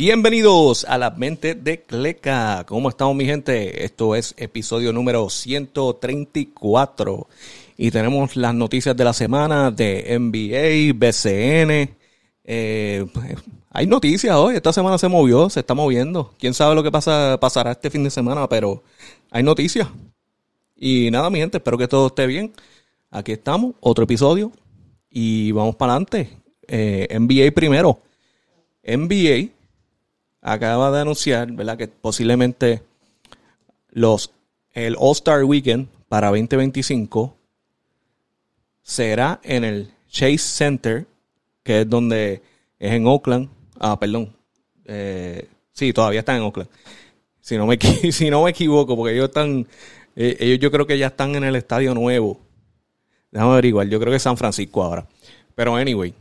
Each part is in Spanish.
Bienvenidos a la mente de Cleca. ¿Cómo estamos mi gente? Esto es episodio número 134 y tenemos las noticias de la semana de NBA, BCN. Eh, hay noticias hoy, esta semana se movió, se está moviendo. Quién sabe lo que pasa, pasará este fin de semana, pero hay noticias. Y nada, mi gente, espero que todo esté bien. Aquí estamos, otro episodio y vamos para adelante. Eh, NBA primero. NBA acaba de anunciar, ¿verdad? Que posiblemente los, el All-Star Weekend para 2025 será en el Chase Center, que es donde es en Oakland. Ah, perdón. Eh, sí, todavía está en Oakland. Si no me, si no me equivoco, porque ellos están, eh, ellos yo creo que ya están en el estadio nuevo. Déjame averiguar, yo creo que es San Francisco ahora. Pero anyway,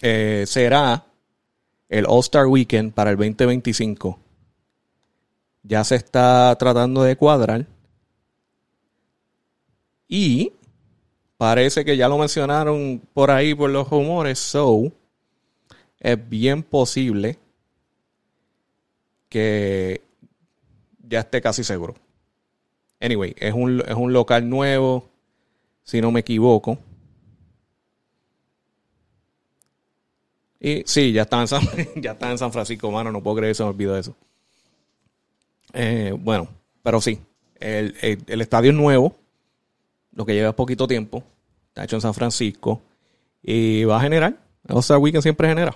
eh, será el All-Star Weekend para el 2025 ya se está tratando de cuadrar. Y parece que ya lo mencionaron por ahí por los rumores. So, es bien posible que ya esté casi seguro. Anyway, es un, es un local nuevo, si no me equivoco. Y sí, ya está en San, ya está en San Francisco, mano. No puedo creer que se me olvidó eso. Eh, bueno, pero sí. El, estadio es nuevo. Lo que lleva poquito tiempo. Está hecho en San Francisco. Y va a generar. O sea, Weekend siempre genera.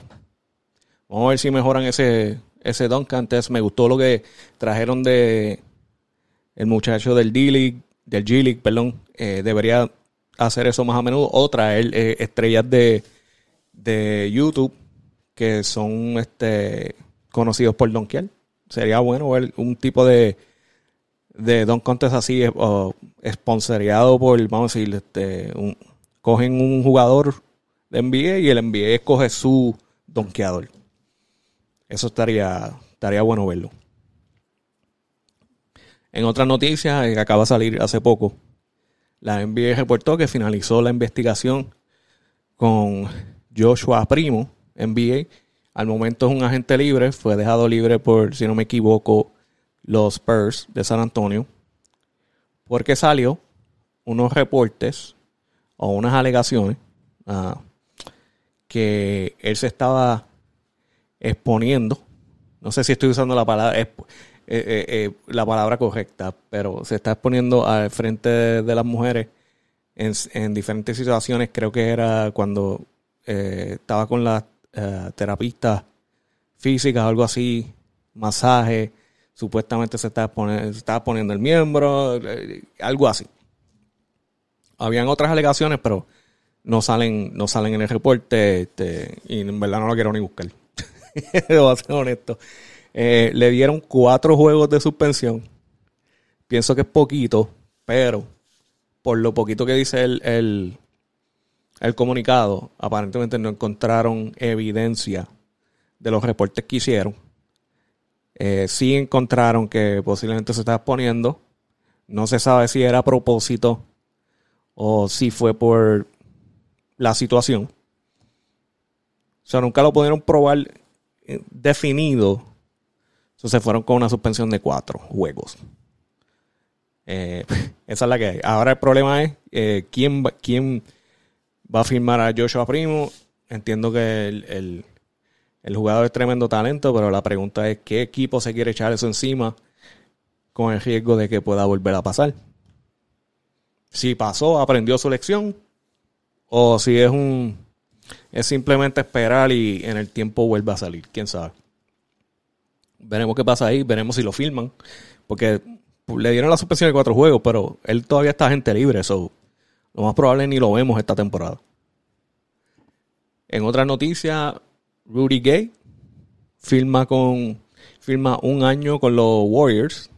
Vamos a ver si mejoran ese, ese dunk antes. Me gustó lo que trajeron de el muchacho del D-League, del G-League, perdón. Eh, debería hacer eso más a menudo. O traer eh, estrellas de, de YouTube que son este, conocidos por donkear. Sería bueno ver un tipo de, de Don Contest así, eh, esponsoreado por, vamos a decir, este, cogen un jugador de NBA y el NBA escoge su donkeador. Eso estaría, estaría bueno verlo. En otras noticias, eh, que acaba de salir hace poco, la NBA reportó que finalizó la investigación con Joshua Primo, NBA. Al momento es un agente libre, fue dejado libre por, si no me equivoco, los Spurs de San Antonio, porque salió unos reportes o unas alegaciones ah, que él se estaba exponiendo, no sé si estoy usando la palabra, eh, eh, eh, la palabra correcta, pero se está exponiendo al frente de, las mujeres en, en, diferentes situaciones. Creo que era cuando eh, estaba con la eh, terapista física, algo así, masaje, supuestamente se estaba, poniendo, estaba poniendo el miembro, eh, algo así. Habían otras alegaciones, pero no salen, no salen en el reporte este, y en verdad no lo quiero ni buscar. Debo a ser honesto. le dieron cuatro juegos de suspensión. Pienso que es poquito, pero por lo poquito que dice el, el comunicado, aparentemente no encontraron evidencia de los reportes que hicieron. Eh, sí encontraron que posiblemente se estaba exponiendo. No se sabe si era a propósito o si fue por la situación. O sea, nunca lo pudieron probar eh, definido. Entonces se fueron con una suspensión de cuatro juegos. Eh, esa es la que hay. Ahora el problema es quién, quién va a firmar a Joshua Primo. Entiendo que el, jugador es tremendo talento, pero la pregunta es qué equipo se quiere echar eso encima con el riesgo de que pueda volver a pasar. Si pasó, aprendió su lección, o si es un es simplemente esperar y en el tiempo vuelve a salir, quién sabe. Veremos qué pasa ahí, veremos si lo firman, porque le dieron la suspensión de cuatro juegos, pero él todavía está gente libre, eso lo más probable ni lo vemos esta temporada. En otra noticia, Rudy Gay firma con firma un año con los Warriors.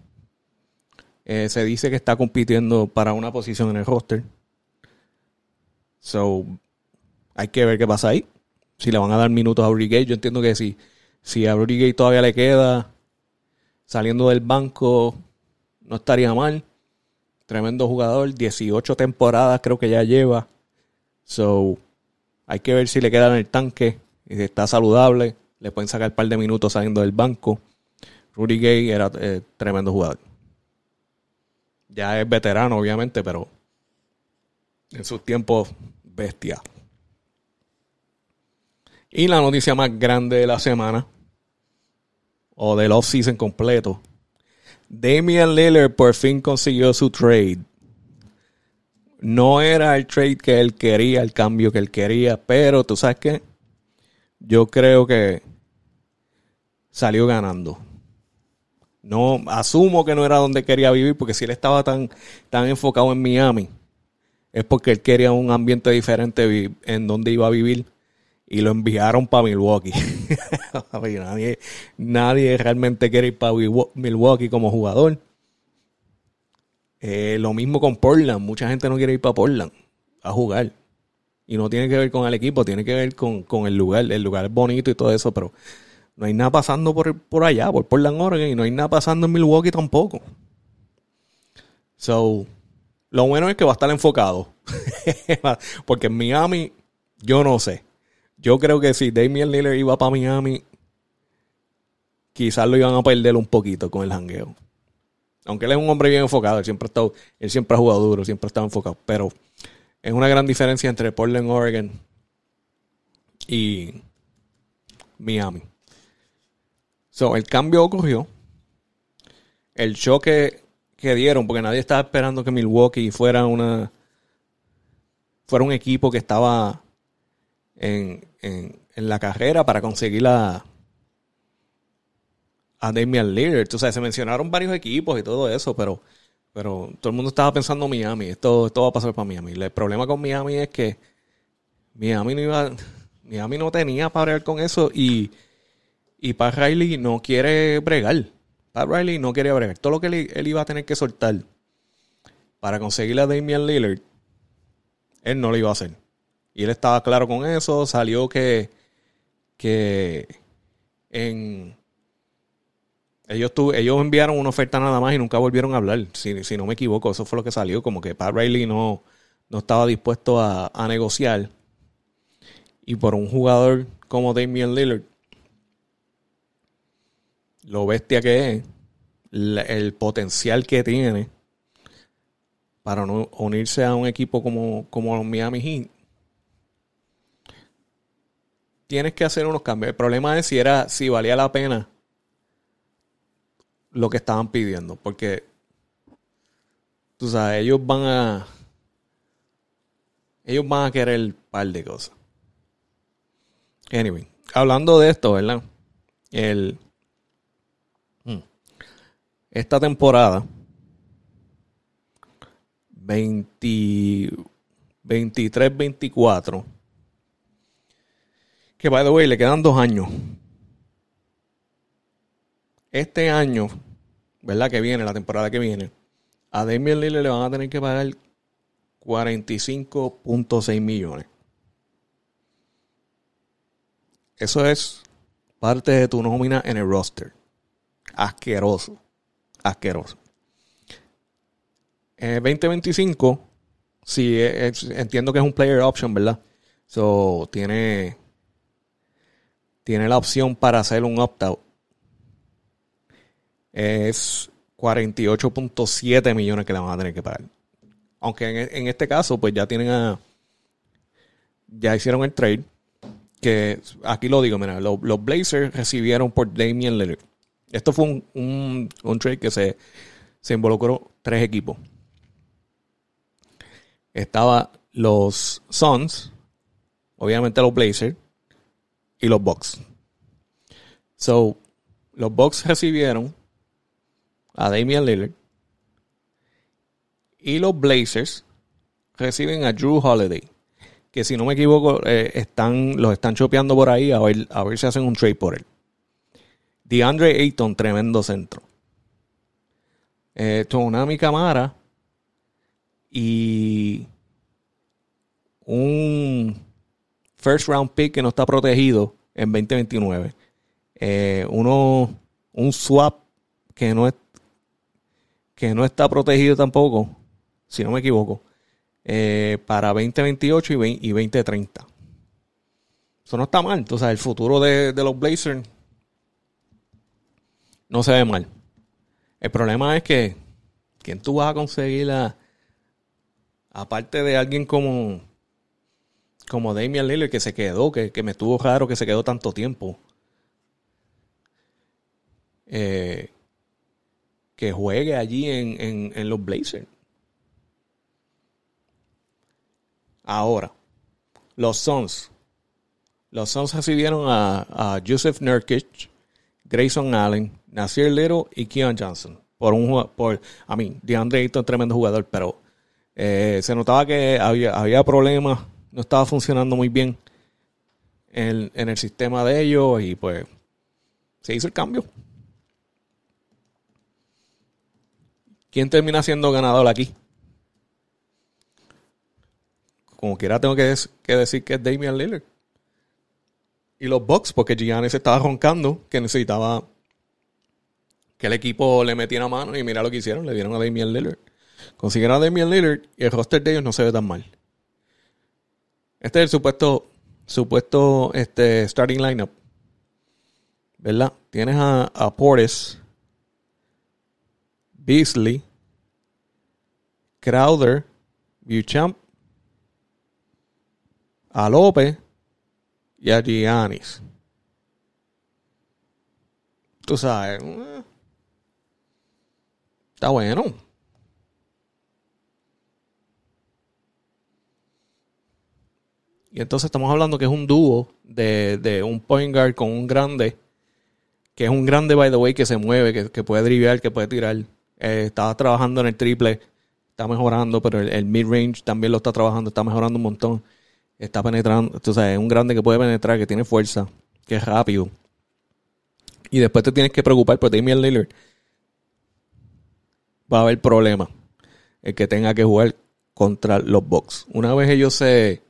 Eh, se dice que está compitiendo para una posición en el roster. So, hay que ver qué pasa ahí. Si le van a dar minutos a Rudy Gay, yo entiendo que si, si a Rudy Gay todavía le queda saliendo del banco, no estaría mal. Tremendo jugador, 18 temporadas creo que ya lleva. So, hay que ver si le queda en el tanque y si está saludable. le pueden sacar un par de minutos saliendo del banco. Rudy Gay era eh, tremendo jugador. Ya es veterano, obviamente, pero en sus tiempos, bestia. Y la noticia más grande de la semana, o del off-season completo, Damian Lillard por fin consiguió su trade. No era el trade que él quería, el cambio que él quería, pero tú sabes qué? Yo creo que salió ganando. No, asumo que no era donde quería vivir, porque si él estaba tan, tan enfocado en Miami, es porque él quería un ambiente diferente en donde iba a vivir y lo enviaron para Milwaukee. nadie, nadie realmente quiere ir para Milwaukee como jugador. Eh, lo mismo con Portland. Mucha gente no quiere ir para Portland a jugar. Y no tiene que ver con el equipo, tiene que ver con, con el lugar. El lugar es bonito y todo eso, pero no hay nada pasando por, por allá, por Portland, Oregon, y no hay nada pasando en Milwaukee tampoco. So, lo bueno es que va a estar enfocado. Porque en Miami, yo no sé. Yo creo que si Damian Lillard iba para Miami, quizás lo iban a perder un poquito con el jangueo. Aunque él es un hombre bien enfocado, él siempre ha, estado, él siempre ha jugado duro, siempre ha estado enfocado. Pero es una gran diferencia entre Portland, Oregon y Miami. So, el cambio ocurrió. El choque que dieron, porque nadie estaba esperando que Milwaukee fuera una fuera un equipo que estaba en, en, la carrera para conseguir la a Damian Lillard. O sea, se mencionaron varios equipos y todo eso, pero, pero todo el mundo estaba pensando Miami. Esto, esto va a pasar para Miami. El problema con Miami es que Miami no iba, Miami no tenía para bregar con eso y y Pat Riley no quiere bregar. Pat Riley no quiere bregar. Todo lo que él, iba a tener que soltar para conseguir a Damian Lillard, él no lo iba a hacer. Y él estaba claro con eso. Salió que, que en, ellos, ellos enviaron una oferta nada más y nunca volvieron a hablar. Si, si, no me equivoco, eso fue lo que salió. Como que Pat Riley no, no estaba dispuesto a, a negociar. Y por un jugador como Damian Lillard, lo bestia que es, el potencial que tiene para no unirse a un equipo como, como Miami Heat, tienes que hacer unos cambios. El problema es si era, si valía la pena lo que estaban pidiendo. Porque, tú sabes, ellos van a. Ellos van a querer un par de cosas. Anyway, hablando de esto, ¿verdad? El, esta temporada 23-24 que by the way le quedan dos años. Este año verdad que viene la temporada que viene a Damian Lillard le van a tener que pagar 45.6 millones. Eso es parte de tu nómina en el roster. Asqueroso. Asqueroso. En 2025, sí, entiendo que es un player option, ¿verdad? So, tiene, tiene la opción para hacer un opt-out. Es 48.7 millones que le van a tener que pagar. Aunque en, este caso, pues ya tienen a. Ya hicieron el trade. Que aquí lo digo, mira, los, Blazers recibieron por Damian Lillard esto fue un, trade que se, se involucró tres equipos. Estaba los Suns, obviamente los Blazers y los Bucks. So, los Bucks recibieron a Damian Lillard y los Blazers reciben a Drew Holiday, que si no me equivoco eh, están los están chopeando por ahí a ver, a ver si hacen un trade por él. DeAndre Ayton, tremendo centro. Eh, Tonami Camara y un first round pick que no está protegido en 2029. Eh, uno, un swap que no, es, que no está protegido tampoco, si no me equivoco, eh, para 2028 y, y 2030. eso no está mal. Entonces, el futuro de, de los Blazers no se ve mal. El problema es que, ¿quién tú vas a conseguir a, aparte de alguien como, como Damian Lillard que se quedó, que, me estuvo raro que se quedó tanto tiempo? Eh, que juegue allí en, en los Blazers. Ahora, los Suns. Los Suns recibieron a, Joseph Nurkic, Grayson Allen, Nasir Little y Keon Johnson. Por un por, a mí, DeAndre Ayton, tremendo jugador, pero eh, se notaba que había, había problemas, no estaba funcionando muy bien en, en el sistema de ellos y pues se hizo el cambio. ¿Quién termina siendo ganador aquí? como quiera tengo que, decir que es Damian Lillard. Y los Bucks, porque Giannis estaba roncando que necesitaba que el equipo le metiera mano y mira lo que hicieron, le dieron a Damian Lillard. Consiguieron a Damian Lillard y el roster de ellos no se ve tan mal. Este es el supuesto, supuesto este, starting lineup. ¿Verdad? Tienes a, a Portis, Beasley, Crowder, Beauchamp, a López y a Giannis. Tú sabes, eh, está bueno. Y entonces estamos hablando que es un dúo de, un point guard con un grande, que es un grande, by the way, que se mueve, que, puede drivear, que puede tirar. Eh, estaba trabajando en el triple, está mejorando, pero el, el mid-range también lo está trabajando, está mejorando un montón. Está penetrando, o sea, es un grande que puede penetrar, que tiene fuerza, que es rápido. Y después te tienes que preocupar por Damian Lillard. Va a haber problema. El que tenga que jugar contra los Bucks. Una vez ellos se,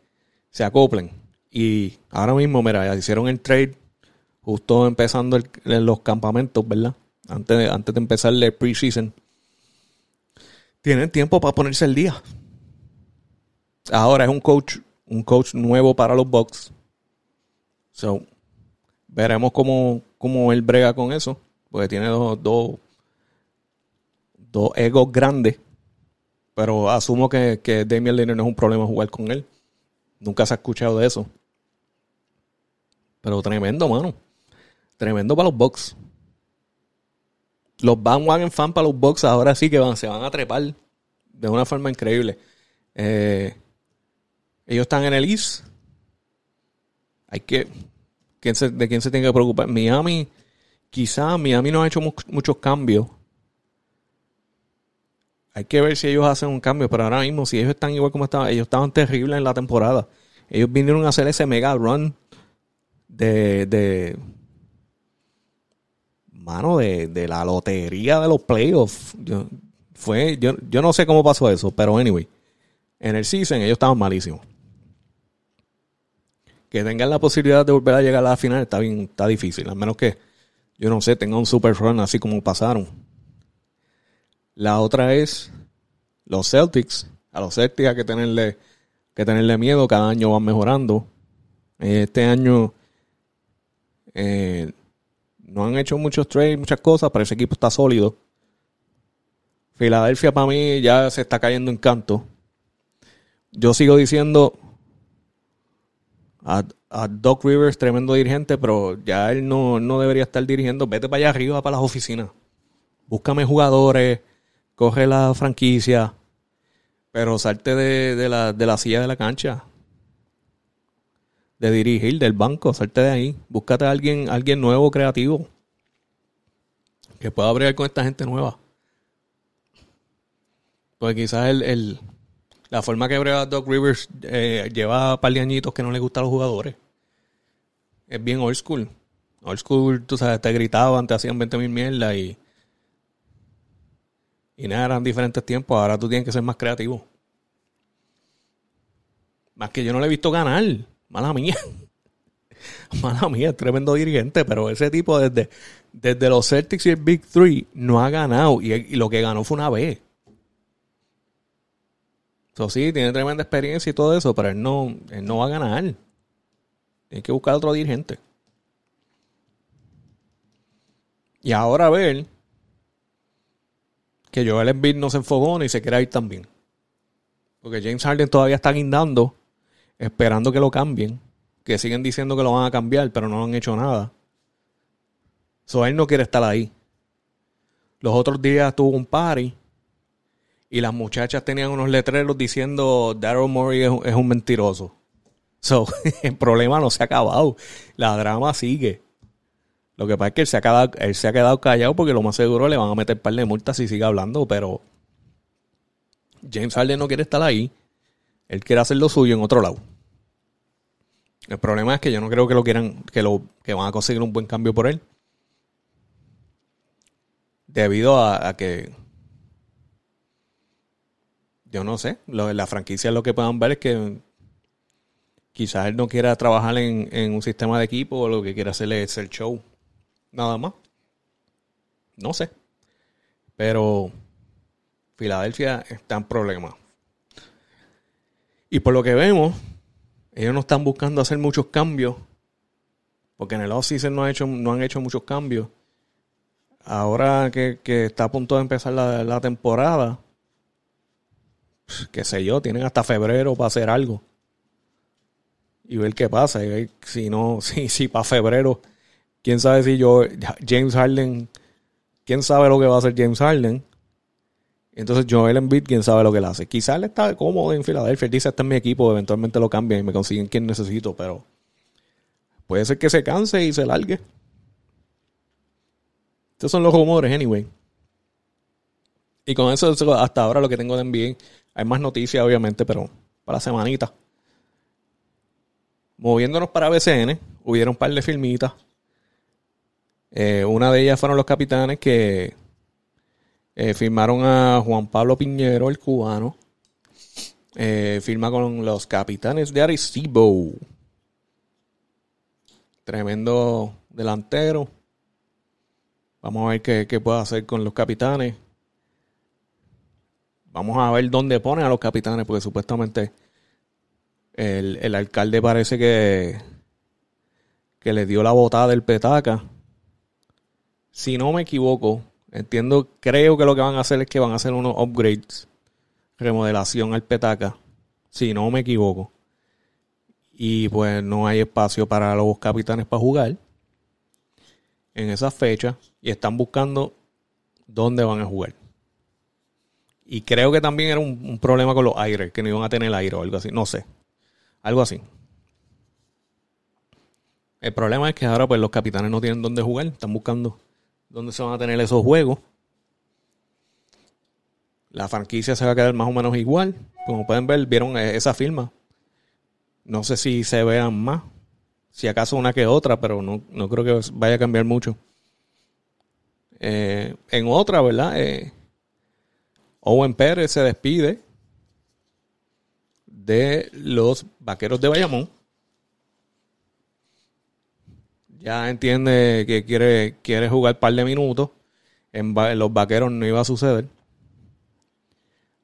se acoplen. Y ahora mismo, mira, ya hicieron el trade justo empezando los campamentos, ¿verdad? Antes, antes de empezar el preseason. Tienen tiempo para ponerse el día. Ahora es un coach un coach nuevo para los Bucks. So, veremos cómo, cómo él brega con eso. Porque tiene dos, dos, dos egos grandes. Pero asumo que, que Damian Lillard no es un problema jugar con él. Nunca se ha escuchado de eso. Pero tremendo, mano. Tremendo para los Bucks. Los bandwagon fan para los Bucks ahora sí que van, se van a trepar de una forma increíble. Eh, ellos están en el East. Hay que. ¿De quién se tiene que preocupar? Miami. Quizá Miami no ha hecho muchos cambios. Hay que ver si ellos hacen un cambio. Pero ahora mismo, si ellos están igual como estaban, ellos estaban terribles en la temporada. Ellos vinieron a hacer ese mega run de. de mano, de, de la lotería de los playoffs. Yo, fue, yo, yo no sé cómo pasó eso, pero anyway. En el season ellos estaban malísimos que tengan la posibilidad de volver a llegar a la final está bien, está difícil, a menos que, yo no sé, tenga un super run así como pasaron. La otra es los Celtics. A los Celtics hay que tenerle, que tenerle miedo, cada año van mejorando. Este año eh, no han hecho muchos trades, muchas cosas, pero ese equipo está sólido. Filadelfia para mí ya se está cayendo en canto. Yo sigo diciendo, a, Doc Rivers, tremendo dirigente, pero ya él no, debería estar dirigiendo. Vete para allá arriba, para las oficinas. Búscame jugadores, coge la franquicia, pero salte de, la, de la silla de la cancha. De dirigir, del banco, salte de ahí. Búscate a alguien, alguien nuevo, creativo. Que pueda bregar con esta gente nueva. Pues quizás el, la forma que breva Doc Rivers eh, lleva un par de añitos que no le gusta a los jugadores. Es bien old school. Old school, tú sabes, te gritaban, te hacían 20 mil mierdas y. Y nada, eran diferentes tiempos. Ahora tú tienes que ser más creativo. Más que yo no le he visto ganar. Mala mía. Mala mía, tremendo dirigente. Pero ese tipo desde, desde los Celtics y el Big Three no ha ganado. Y, lo que ganó fue una vez. Eso sí, tiene tremenda experiencia y todo eso, pero él no, no va a ganar. Tiene que buscar otro dirigente. Y ahora ver que Joel Embiid no se enfogó y se quiere ir también. Porque James Harden todavía está guindando, esperando que lo cambien. Que siguen diciendo que lo van a cambiar, pero no han hecho nada. So él no quiere estar ahí. Los otros días tuvo un party y las muchachas tenían unos letreros diciendo Daryl Morey es, un mentiroso. So, el problema no se ha acabado. La drama sigue. Lo que pasa es que él se ha quedado, él se ha quedado callado porque lo más seguro le van a meter par de multas si sigue hablando, pero James Harden no quiere estar ahí. Él quiere hacer lo suyo en otro lado. El problema es que yo no creo que lo quieran, que lo, que van a conseguir un buen cambio por él. Debido a, que yo no sé, la franquicia lo que puedan ver es que quizás él no quiera trabajar en, en, un sistema de equipo o lo que quiera hacer es el show. Nada más. No sé. Pero Filadelfia está en problemas. Y por lo que vemos, ellos no están buscando hacer muchos cambios. Porque en el off-season no, hecho, no han hecho muchos cambios. Ahora que, está a punto de empezar la, temporada, pues, qué sé yo, tienen hasta febrero para hacer algo. Y ver qué pasa. Y si no, si, si para febrero, quién sabe si yo, James Harden, quién sabe lo que va a hacer James Harden. Entonces Joel Embiid, quién sabe lo que él hace. Quizás él está cómodo en Filadelfia. Dice, este es mi equipo, eventualmente lo cambian y me consiguen quien necesito, pero puede ser que se canse y se largue. Estos son los rumores, anyway. Y con eso, hasta ahora lo que tengo de NBA. Hay más noticias, obviamente, pero para la semanita. Moviéndonos para BCN, hubieron un par de filmitas. Eh, una de ellas fueron los capitanes que eh, firmaron a Juan Pablo Piñero, el cubano. Eh, firma con los capitanes de Arecibo. Tremendo delantero. Vamos a ver qué, puede hacer con los capitanes. Vamos a ver dónde ponen a los capitanes, porque supuestamente el, el alcalde parece que, que le dio la botada del petaca. Si no me equivoco, Entiendo, creo que lo que van a hacer es que van a hacer unos upgrades, remodelación al petaca, si no me equivoco. Y pues no hay espacio para los capitanes para jugar en esa fecha y están buscando dónde van a jugar. Y creo que también era un, problema con los aires, que no iban a tener aire o algo así, no sé. Algo así. El problema es que ahora pues los capitanes no tienen dónde jugar, están buscando dónde se van a tener esos juegos. La franquicia se va a quedar más o menos igual. Como pueden ver, vieron e-, esa firma. No sé si se vean más. Si acaso una que otra, pero no, creo que vaya a cambiar mucho. Eh, en otra, ¿verdad? Eh, Owen Pérez se despide de los vaqueros de Bayamón ya entiende que quiere, quiere jugar un par de minutos. En, los vaqueros no iba a suceder.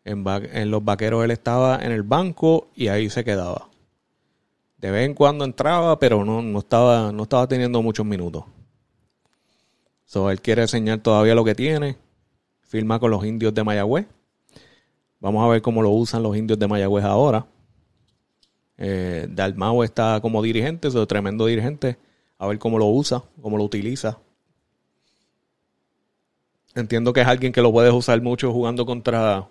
En, los vaqueros él estaba en el banco y ahí se quedaba. De vez en cuando entraba, pero no, no, estaba, no estaba teniendo muchos minutos. So, él quiere enseñar todavía lo que tiene. Firma con los indios de Mayagüez. Vamos a ver cómo lo usan los indios de Mayagüez ahora. Eh, Dalmau está como dirigente, tremendo dirigente a ver cómo lo usa, cómo lo utiliza. Entiendo que es alguien que lo puedes usar mucho jugando contra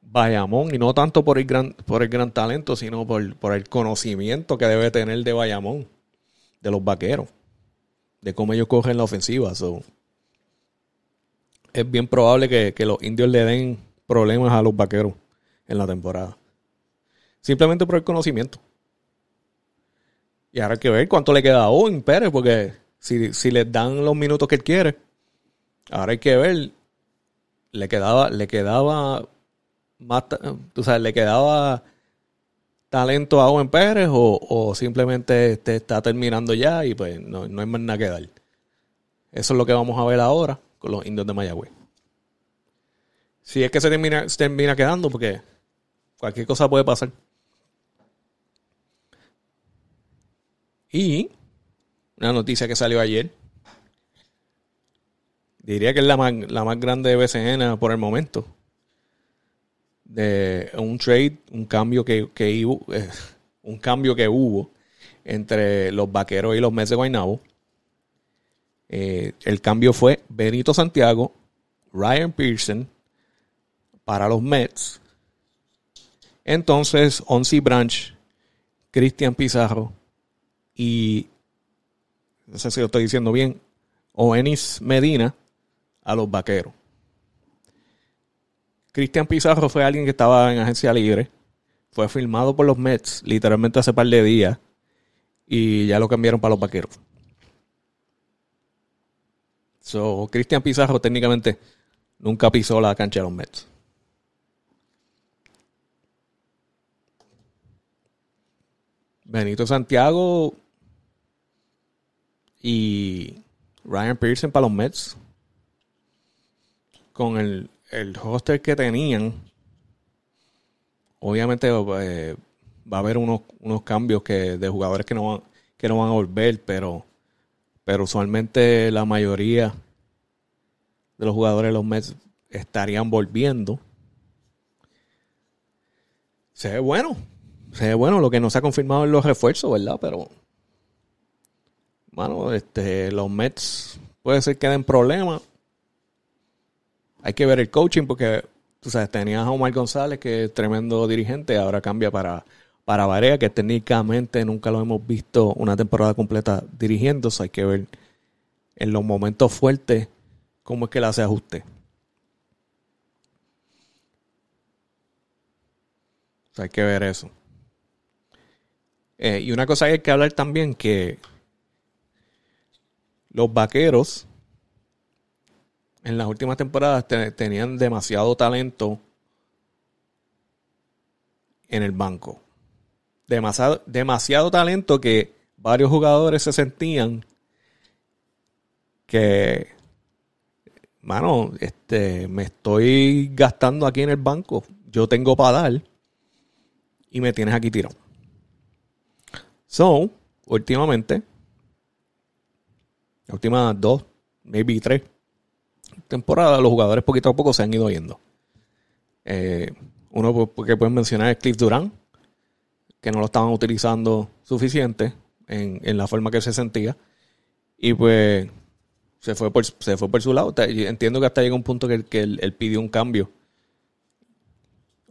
Bayamón y no tanto por el gran, por el gran talento, sino por, por el conocimiento que debe tener de Bayamón, de los vaqueros, de cómo ellos cogen la ofensiva. es bien probable que, que los indios le den problemas a los vaqueros en la temporada. Simplemente por el conocimiento. Y ahora hay que ver cuánto le queda a Owen Pérez, porque si, si les dan los minutos que él quiere, ahora hay que ver. Le quedaba, le quedaba más, tú sabes, le quedaba talento a Owen Pérez o, simplemente este está terminando ya y pues no, no hay más nada que dar. Eso es lo que vamos a ver ahora con los indios de Mayagüez. Si es que se termina, se termina quedando, porque cualquier cosa puede pasar. Y una noticia que salió ayer. Diría que es la más, la más grande de BCN por el momento. De un trade, un cambio que, hubo, eh, un cambio que hubo entre los vaqueros y los Mets de Guaynabo. Eh, el cambio fue Benito Santiago, Ryan Pearson para los Mets. Entonces, Onsi Branch, Cristian Pizarro y, no sé si lo estoy diciendo bien, Oenis Medina a los vaqueros. Cristian Pizarro fue alguien que estaba en agencia libre. Fue filmado por los Mets literalmente hace par de días. Y ya lo cambiaron para los vaqueros. So, Cristian Pizarro técnicamente nunca pisó la cancha de los Mets. Benito Santiago y Ryan Pearson para los Mets. Con el, el roster que tenían, obviamente eh, va a haber unos, unos cambios que, de jugadores que no, van, que no van a volver, pero, pero usualmente la mayoría de los jugadores de los Mets estarían volviendo. Se ve bueno. Se ve bueno lo que no se ha confirmado en los refuerzos, ¿verdad? Pero. Bueno, este, los Mets puede ser que den problemas. Hay que ver el coaching porque, tú sabes, tenías a Omar González, que es tremendo dirigente, ahora cambia para, para Varea, que técnicamente nunca lo hemos visto una temporada completa dirigiendo. hay que ver en los momentos fuertes cómo es que le hace ajuste. hay que ver eso. Eh, y una cosa que hay que hablar también que los vaqueros en las últimas temporadas tenían demasiado talento en el banco. Demasiado, demasiado talento que varios jugadores se sentían que, mano, este, me estoy gastando aquí en el banco. Yo tengo para dar y me tienes aquí tirado. So, últimamente, las últimas dos, maybe tres temporadas, los jugadores poquito a poco se han ido yendo. Eh, uno que pueden mencionar es Cliff Durán, que no lo estaban utilizando suficiente en, la forma que se sentía. Y pues se fue por, se fue por su lado. Entiendo que hasta llega un punto que, que él, pidió un cambio.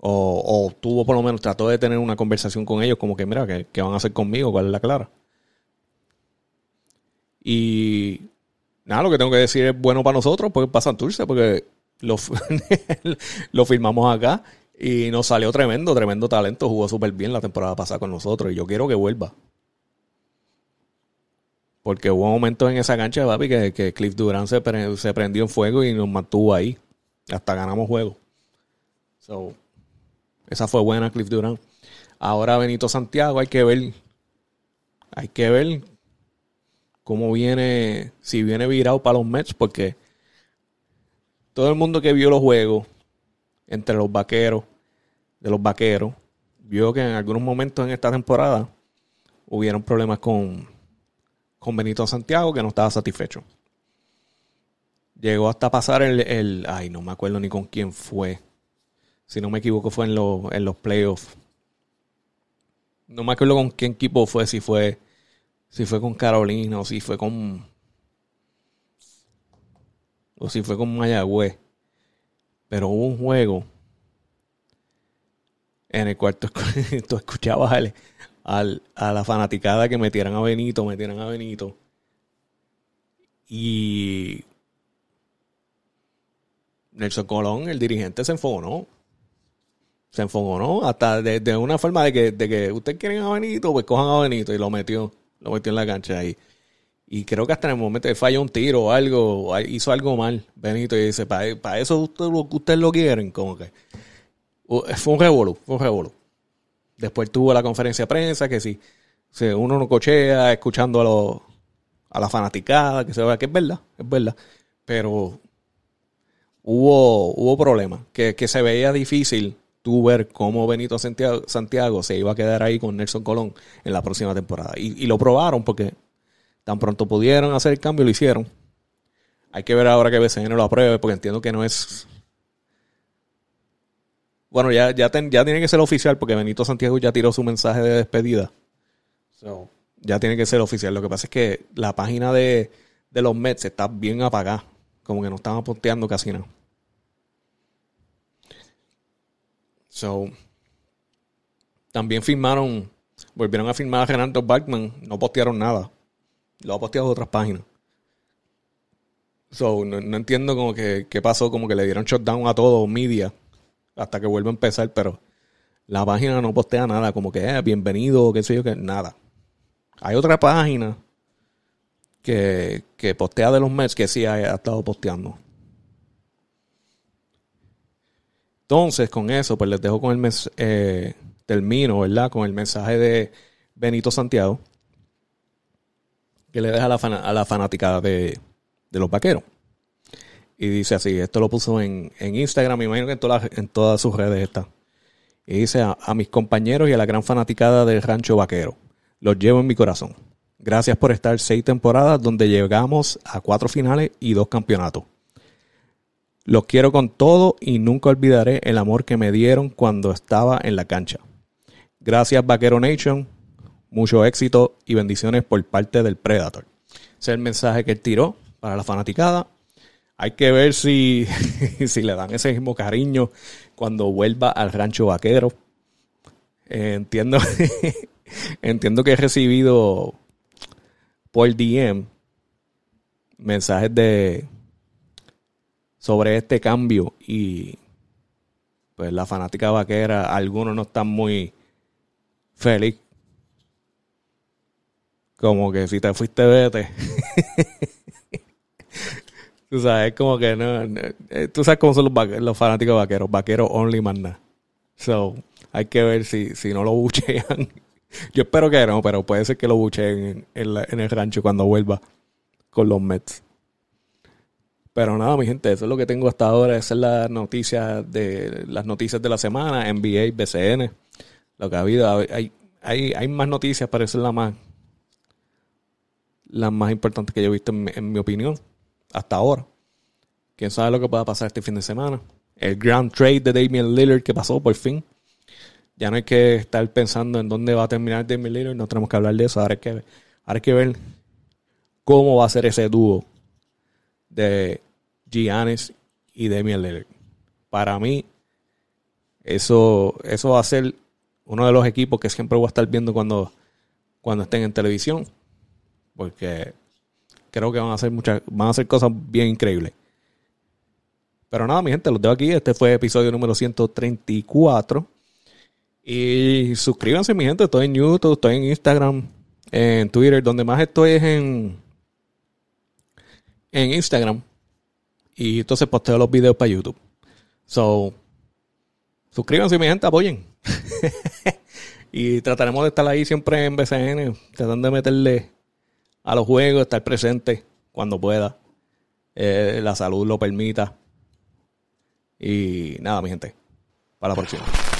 O, tuvo por lo menos, trató de tener una conversación con ellos, como que, mira, ¿qué, van a hacer conmigo? ¿Cuál es la clara? Y nada, lo que tengo que decir es bueno para nosotros, porque para Santurce, porque lo, lo firmamos acá y nos salió tremendo, tremendo talento. Jugó súper bien la temporada pasada con nosotros y yo quiero que vuelva. Porque hubo momentos en esa cancha, papi, que, que Cliff Durant se, se prendió en fuego y nos mantuvo ahí. Hasta ganamos juego. So, esa fue buena, Cliff Durant. Ahora Benito Santiago, hay que ver. Hay que ver cómo viene, si viene virado para los Mets, porque todo el mundo que vio los juegos entre los vaqueros, de los vaqueros, vio que en algunos momentos en esta temporada hubieron problemas con, con Benito Santiago que no estaba satisfecho. Llegó hasta pasar el, el, Ay, no me acuerdo ni con quién fue. Si no me equivoco, fue en, en los playoffs. No me acuerdo con qué equipo fue, si fue. Si fue con Carolina o si fue con. O si fue con Mayagüez. Pero hubo un juego en el cual tú, escuchabas al, a la fanaticada que metieran a Benito, metieran a Benito. Y Nelson Colón, el dirigente, se enfogonó. Se enfogonó hasta de, una forma de que, de que ustedes quieren a Benito, pues cojan a Benito y lo metió, lo metió en la cancha ahí. Y creo que hasta en el momento de falló un tiro o algo, hizo algo mal, Benito, y dice, para, eso ustedes lo, ustedes lo quieren, como que. Fue un revolú, fue un revolú. Después tuvo la conferencia de prensa, que si, uno no cochea escuchando a, los, a la fanaticada, que se vea que es verdad, es verdad. Pero hubo, hubo problemas, que, que se veía difícil tú ver cómo Benito Santiago, se iba a quedar ahí con Nelson Colón en la próxima temporada. Y, lo probaron porque tan pronto pudieron hacer el cambio, lo hicieron. Hay que ver ahora que BCN lo apruebe porque entiendo que no es... Bueno, ya, ya, ya tiene que ser oficial porque Benito Santiago ya tiró su mensaje de despedida. ya tiene que ser oficial. Lo que pasa es que la página de, de los Mets está bien apagada. Como que no están apunteando casi nada. So, también firmaron, volvieron a firmar a Renato Bachman, no postearon nada. Lo ha posteado otras páginas. So, no, entiendo como que qué pasó, como que le dieron shutdown a todo media hasta que vuelva a empezar, pero la página no postea nada, como que eh, bienvenido, qué sé yo, que nada. Hay otra página que, que postea de los Mets que sí ha estado posteando. Entonces, con eso, pues les dejo con el mes, eh, termino, ¿verdad? Con el mensaje de Benito Santiago, que le deja a la, a la fanática de, los vaqueros. Y dice así, esto lo puso en, Instagram, me imagino que en, todas en todas sus redes está. Y dice a, mis compañeros y a la gran fanaticada del rancho vaquero, los llevo en mi corazón. Gracias por estar seis temporadas donde llegamos a cuatro finales y dos campeonatos. Los quiero con todo y nunca olvidaré el amor que me dieron cuando estaba en la cancha. Gracias Vaquero Nation, mucho éxito y bendiciones por parte del Predator. Ese es el mensaje que él tiró para la fanaticada. Hay que ver si, si le dan ese mismo cariño cuando vuelva al rancho vaquero. entiendo, entiendo que he recibido por DM mensajes de, sobre este cambio y pues la fanática vaquera, algunos no están muy feliz. Como que si te fuiste, vete. tú sabes, como que no, eh, Tú sabes cómo son los, los fanáticos vaqueros. Vaqueros only man nada. So, hay que ver si, si no lo buchean. Yo espero que no, pero puede ser que lo bucheen en, en el rancho cuando vuelva con los Mets. Pero nada, mi gente, eso es lo que tengo hasta ahora. Esa es la noticia de las noticias de la semana, NBA, BCN, lo que ha habido. Hay, hay, hay más noticias, pero esa es la más, la más importante que yo he visto en, mi opinión, hasta ahora. Quién sabe lo que pueda pasar este fin de semana. El Grand Trade de Damian Lillard que pasó por fin. Ya no hay que estar pensando en dónde va a terminar Damian Lillard, no tenemos que hablar de eso. Ahora hay que, ahora hay que ver cómo va a ser ese dúo de Giannis y Damian Lillard. Para mí, eso, eso va a ser uno de los equipos que siempre voy a estar viendo cuando, cuando estén en televisión. Porque creo que van a hacer muchas, van a hacer cosas bien increíbles. Pero nada, mi gente, los dejo aquí. Este fue episodio número 134. Y suscríbanse, mi gente. Estoy en YouTube, estoy en Instagram, en Twitter. Donde más estoy es en, en Instagram. Y entonces posteo los videos para YouTube. So, suscríbanse, mi gente, apoyen. y trataremos de estar ahí siempre en BCN, tratando de meterle a los juegos, estar presente cuando pueda. Eh, la salud lo permita. Y nada, mi gente. Para la próxima.